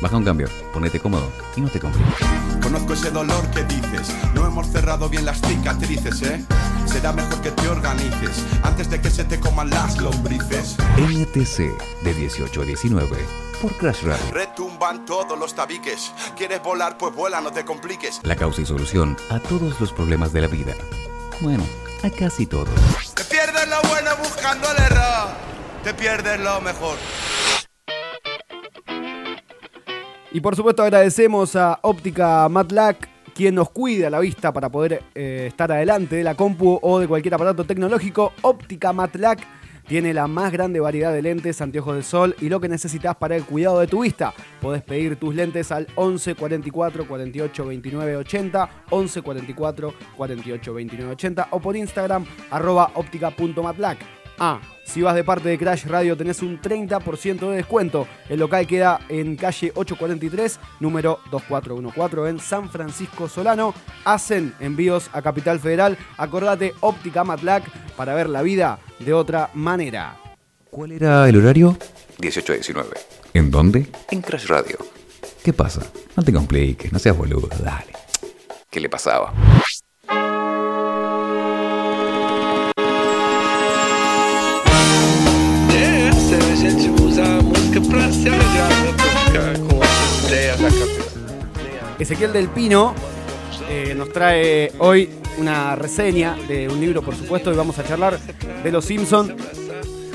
Baja un cambio, ponete cómodo y no te compliques. Conozco ese dolor que dices. No hemos cerrado bien las cicatrices, ¿eh? Será mejor que te organices antes de que se te coman las lombrices. NTC de 18 a 19 por Crash Radio. Retumban todos los tabiques. ¿Quieres volar? Pues vuela, no te compliques. La causa y solución a todos los problemas de la vida. Bueno, a casi todos. Te pierdes lo bueno buscando el error. Te pierdes lo mejor. Y por supuesto agradecemos a Óptica Matlac, quien nos cuida la vista para poder eh, estar adelante de la compu o de cualquier aparato tecnológico. Óptica Matlac tiene la más grande variedad de lentes, anteojos de sol y lo que necesitas para el cuidado de tu vista. Podés pedir tus lentes al 11 44 48 29 80, 11 44 48 29 80 o por Instagram arroba óptica.matlac. Ah, si vas de parte de Crash Radio tenés un 30% de descuento. El local queda en calle 843, número 2414 en San Francisco Solano. Hacen envíos a Capital Federal. Acordate Óptica Matlac para ver la vida de otra manera. ¿Cuál era el horario? 18 a 19. ¿En dónde? En Crash Radio. ¿Qué pasa? No te compliques, no seas boludo, dale. ¿Qué le pasaba? Ezequiel del Pino eh, nos trae hoy una reseña de un libro, por supuesto, y vamos a charlar de Los Simpsons,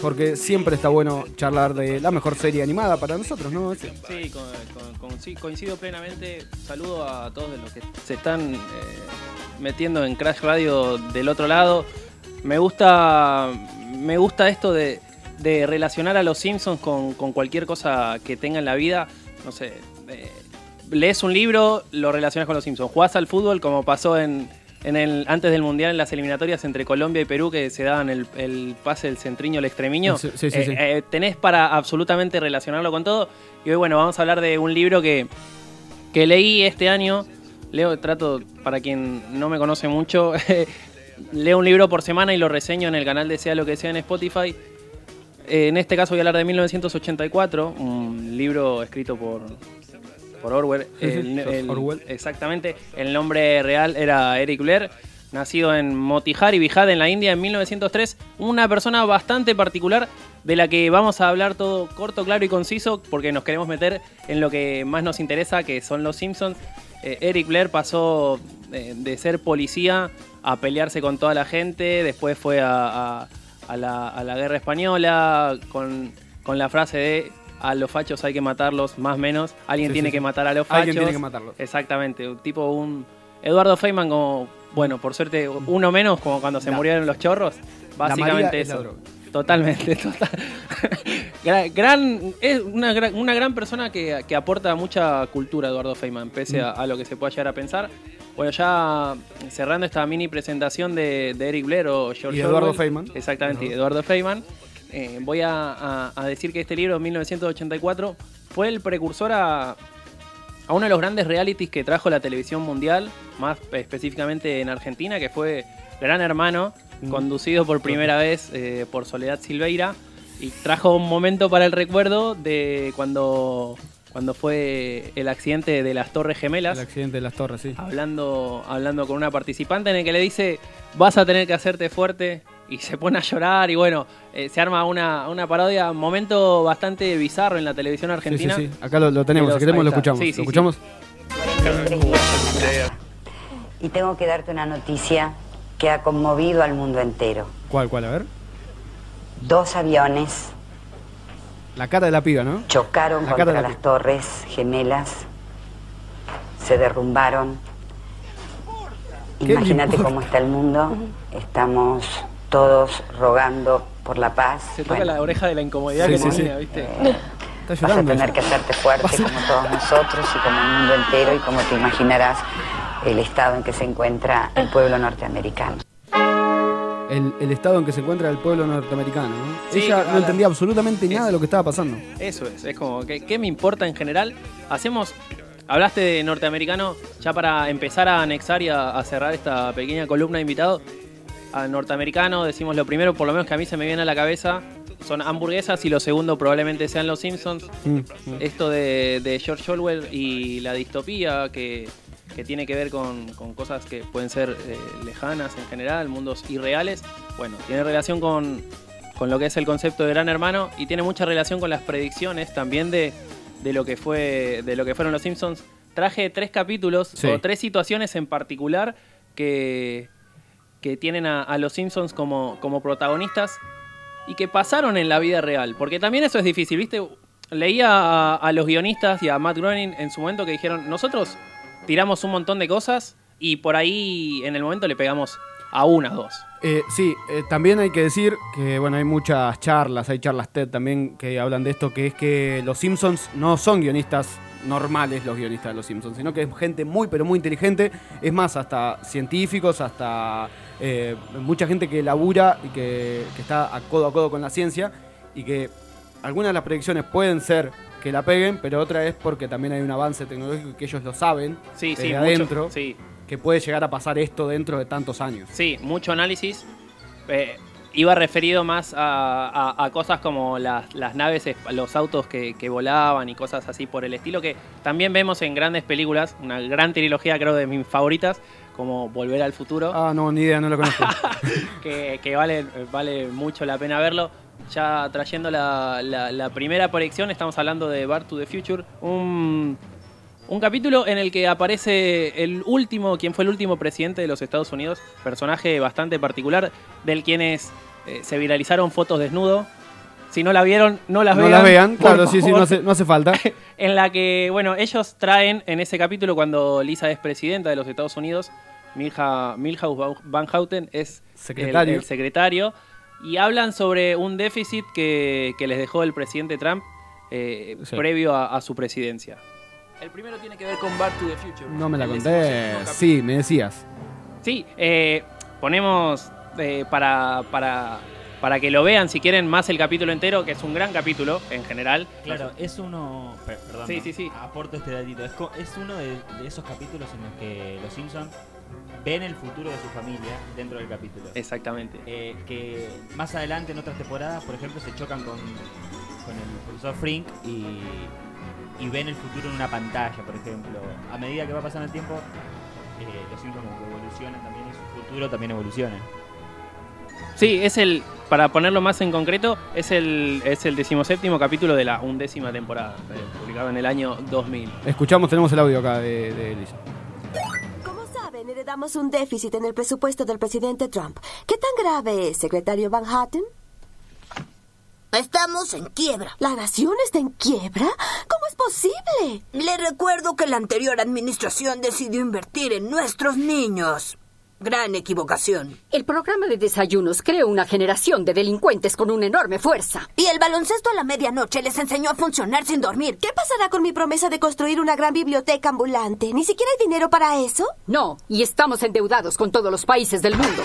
porque siempre está bueno charlar de la mejor serie animada para nosotros, ¿no? Sí, coincido plenamente. Saludo a todos los que se están eh, metiendo en Crash Radio del otro lado. Me gusta, me gusta esto de, relacionar a los Simpsons con, con cualquier cosa que tenga en la vida. No sé, lees un libro, lo relacionas con los Simpsons. Jugás al fútbol como pasó en, en el, antes del Mundial en las eliminatorias entre Colombia y Perú que se daban el, el pase del centriño al extremiño. Sí, sí, sí, Eh, eh, tenés para absolutamente relacionarlo con todo. Y hoy, bueno, vamos a hablar de un libro que, que leí este año. Leo, trato, para quien no me conoce mucho, leo un libro por semana y lo reseño en el canal de Sea lo que sea en Spotify. Eh, en este caso voy a hablar de 1984, un libro escrito por, por Orwell. El- el-. Exactamente. El nombre real era Eric Blair, nacido en Motihari, Bihar, en la India, en 1903. Una persona bastante particular de la que vamos a hablar todo corto, claro y conciso, porque nos queremos meter en lo que más nos interesa, que son los Simpsons. Eh, Eric Blair pasó eh, de ser policía a pelearse con toda la gente, después fue a, a- a la, a la guerra española con, con la frase de a los fachos hay que matarlos, más o menos. Alguien Sí, tiene sí, que sí. matar a los fachos. Alguien tiene que matarlos. Exactamente, un tipo un Eduardo Feynman como, bueno, por suerte uno menos, como cuando se La- murieron los chorros. Básicamente eso. Totalmente, total. gran, es una gran, una gran persona que, que aporta mucha cultura, Eduardo Feynman, pese a, a lo que se pueda llegar a pensar. Bueno, ya cerrando esta mini presentación de, de Eric Blair o George Y Eduardo Orwell. Feynman. Exactamente, Eduardo Feynman. Eh, voy a, a- a decir que este libro, 1984, fue el precursor a, a uno de los grandes realities que trajo la televisión mundial, más específicamente en Argentina, que fue Gran Hermano, Mm. conducido por primera vez eh, por Soledad Silveira, y trajo un momento para el recuerdo de cuando, cuando fue el accidente de las Torres Gemelas El accidente de las torres, sí. hablando, hablando con una participante en el que le dice vas a tener que hacerte fuerte y se pone a llorar y bueno, eh, se arma una, una parodia, un momento bastante bizarro en la televisión Sí, sí, argentina. sí. Acá lo, lo tenemos, Los- si queremos lo escuchamos. Sí, sí, ¿Lo sí. escuchamos? Y tengo que darte una noticia que ha conmovido al mundo entero. ¿Cuál, cuál? A ver. Dos aviones La cara de la piba, ¿no? chocaron La contra la las torres gemelas, se derrumbaron. ¿Qué le Imagínate cómo está el mundo. Estamos todos rogando por la paz. Se toca Bueno, la oreja de la incomodidad Sí, que sí, sí. tenía, ¿viste? Está Vas a tener que hacerte fuerte como todos nosotros y como el mundo entero y como te imaginarás el estado en que se encuentra el pueblo norteamericano. El, el estado en que se encuentra el pueblo norteamericano, ¿no? Sí, ella no entendía absolutamente nada Es- de lo que estaba pasando. Eso es, es como, que, ¿qué me importa en general? Hacemos, hablaste de norteamericano, ya para empezar a anexar y a, a cerrar esta pequeña columna de invitado, a norteamericano decimos lo primero, por lo menos que a mí se me viene a la cabeza, son hamburguesas y lo segundo probablemente sean los Simpsons. Mm, mm. Esto de, de George Orwell y la distopía que, que tiene que ver con, con cosas que pueden ser eh, lejanas en general, mundos irreales. Bueno, tiene relación con, con lo que es el concepto de Gran Hermano y tiene mucha relación con las predicciones también de, de lo que fue de lo que fueron los Simpsons. Traje tres capítulos Sí. o tres situaciones en particular que, que tienen a, los Simpsons como, como protagonistas y que pasaron en la vida real. Porque también eso es difícil, ¿viste? Leía a, los guionistas y a Matt Groening en su momento que dijeron, nosotros tiramos un montón de cosas y por ahí en el momento le pegamos a una, dos. Eh, sí, eh, también hay que decir que bueno, hay muchas charlas, hay charlas TED también que hablan de esto, que es que los Simpsons no son guionistas normales los guionistas de los Simpsons, sino que es gente muy pero muy inteligente, es más, hasta científicos, hasta eh, mucha gente que labura y que, que está a codo a codo con la ciencia y que algunas de las predicciones pueden ser que la peguen, pero otra es porque también hay un avance tecnológico y que ellos lo saben Sí, desde sí, mucho, adentro, sí, que puede llegar a pasar esto dentro de tantos años. sí, mucho análisis. Eh, iba referido más a, a- a cosas como las, las naves, los autos que, que volaban y cosas así por el estilo, que también vemos en grandes películas, una gran trilogía creo de mis favoritas, como Volver al Futuro. Ah, no, ni idea, no lo conozco. que, que vale, vale mucho la pena verlo. Ya trayendo la, la- la primera proyección, estamos hablando de Back to the Future, un, un capítulo en el que aparece el último, quien fue el último presidente de los Estados Unidos, personaje bastante particular, del quienes eh, se viralizaron fotos desnudo. Si no la vieron, no las no vean. las vean, claro, sí, sí, no hace, no hace falta. En la que, bueno, ellos traen en ese capítulo cuando Lisa es presidenta de los Estados Unidos, Milha, Milhouse Van Houten es el- Secretario. El, secretario, y hablan sobre un déficit que, que les dejó el presidente Trump eh, Sí. previo a, a su presidencia. El primero tiene que ver con Back to the Future. No me la conté. Sí, me decías. Sí, eh, ponemos eh, para, para, para que lo vean, si quieren, más el capítulo entero, que es un gran capítulo en general. Claro, es uno. per- perdón, Sí, ¿no? sí, sí. Aporto este datito. Es, co- es uno de, de esos capítulos en los que los Simpsons ven el futuro de su familia dentro del capítulo. Exactamente. Eh, que más adelante en otras temporadas, por ejemplo, se chocan con, con el profesor Frink y, y ven el futuro en una pantalla, por ejemplo. A medida que va pasando el tiempo, eh, los Simpsons como que evolucionan también y su futuro también evoluciona. Sí, es el, para ponerlo más en concreto, es el, es el decimoséptimo capítulo de la undécima temporada, eh, publicado en el año 2000. Escuchamos, tenemos el audio acá de, de Elisa. Como saben, heredamos un déficit en el presupuesto del presidente Trump. ¿Qué tan grave es, secretario Van Hatten? Estamos en quiebra. ¿La nación está en quiebra? ¿Cómo es posible? Le recuerdo que la anterior administración decidió invertir en nuestros niños. Gran equivocación. El programa de desayunos creó una generación de delincuentes con una enorme fuerza. Y el baloncesto a la medianoche les enseñó a funcionar sin dormir. ¿Qué pasará con mi promesa de construir una gran biblioteca ambulante? ¿Ni siquiera hay dinero para eso? No, y estamos endeudados con todos los países del mundo.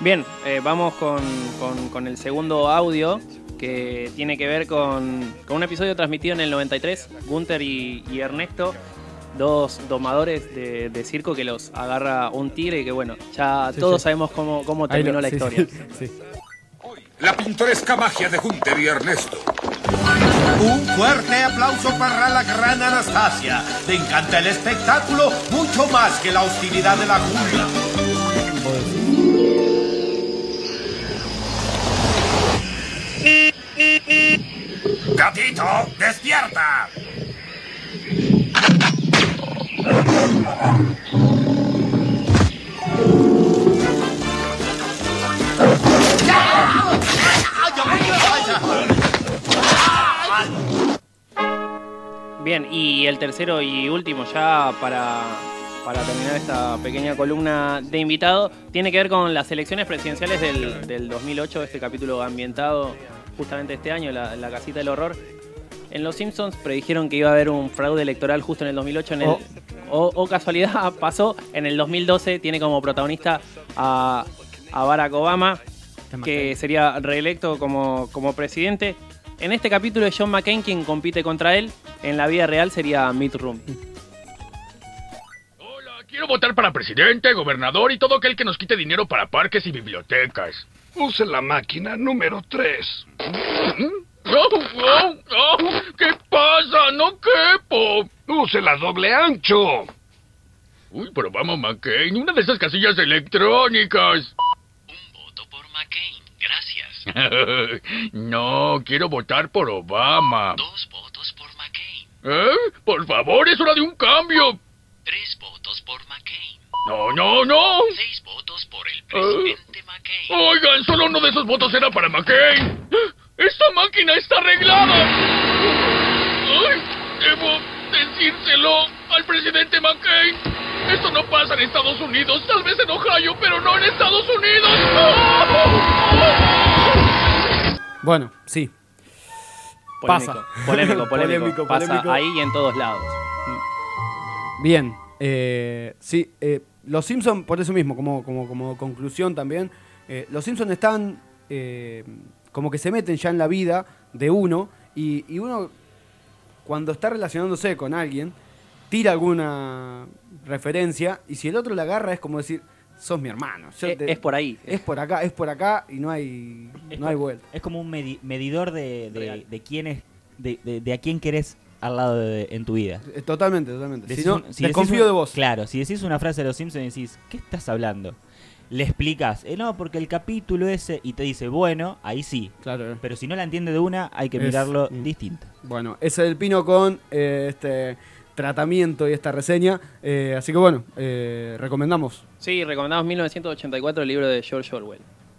Bien, eh, vamos con, con- con el segundo audio que tiene que ver con, con un episodio transmitido en el 93. Gunther y, y Ernesto, dos domadores de, de circo que los agarra un tigre y que bueno, ya Sí, todos sí. sabemos cómo, cómo terminó lo- la sí, historia. sí, sí. La pintoresca magia de Hunter y Ernesto. Un fuerte aplauso para la gran Anastasia. Le encanta el espectáculo mucho más que la hostilidad de la jungla. ¡Gatito, despierta! Bien, y el tercero y último ya para, para terminar esta pequeña columna de invitado, tiene que ver con las elecciones presidenciales del, del 2008, este capítulo ambientado justamente este año, la, la casita del horror. En Los Simpsons predijeron que iba a haber un fraude electoral justo en el 2008, en el, Oh. o, o casualidad pasó, en el 2012 tiene como protagonista a, a Barack Obama, que sería reelecto como, como presidente. En este capítulo es John McCain quien compite contra él. En la vida real sería Mitt Romney. Quiero votar para presidente, gobernador y todo aquel que nos quite dinero para parques y bibliotecas. Use la máquina número 3. ¡Oh, oh, oh! ¿Qué pasa? ¡No quepo! Use la doble ancho. Uy, pero vamos, McCain, una de esas casillas electrónicas. Gracias. no, quiero votar por Obama. Dos votos por McCain. ¿Eh? Por favor, es hora de un cambio. Tres votos por McCain. No, no, no. Seis votos por el presidente McCain. Oigan, solo uno de esos votos era para McCain. ¡Esta máquina está arreglada! ¡Ay! Debo decírselo al presidente McCain. Esto no pasa en Estados Unidos, tal vez en Ohio, pero no en Estados Unidos. Bueno, sí. Polémico, Pasa. Polémico, polémico. Polémico, Pasa polémico. ahí y en todos lados. Bien, eh, sí, eh, los Simpsons, por eso mismo, como, como, como conclusión también, eh, los Simpsons están eh, como que se meten ya en la vida de uno y, y uno cuando está relacionándose con alguien tira alguna referencia y si el otro la agarra es como decir, sos mi hermano. yo Es- te- es por ahí. Es por acá, es por acá y no hay, no hay vuelta. Es como un medi- medidor de, de, de quién es, de, de- de a quién querés al lado de- en tu vida. Eh, Totalmente, totalmente. Decís Si no, un- si desconfío un- de vos. Claro, si decís una frase de los Simpsons y decís, ¿qué estás hablando? Le explicas, eh, no, porque el capítulo ese, y te dice, bueno, ahí sí. Claro. Pero si no la entiende de una, hay que Es- mirarlo mm. distinto. Bueno, ese es el pino con eh, este tratamiento y esta reseña. Eh, así que bueno, eh, recomendamos. Sí, recomendamos 1984 el libro de George Orwell.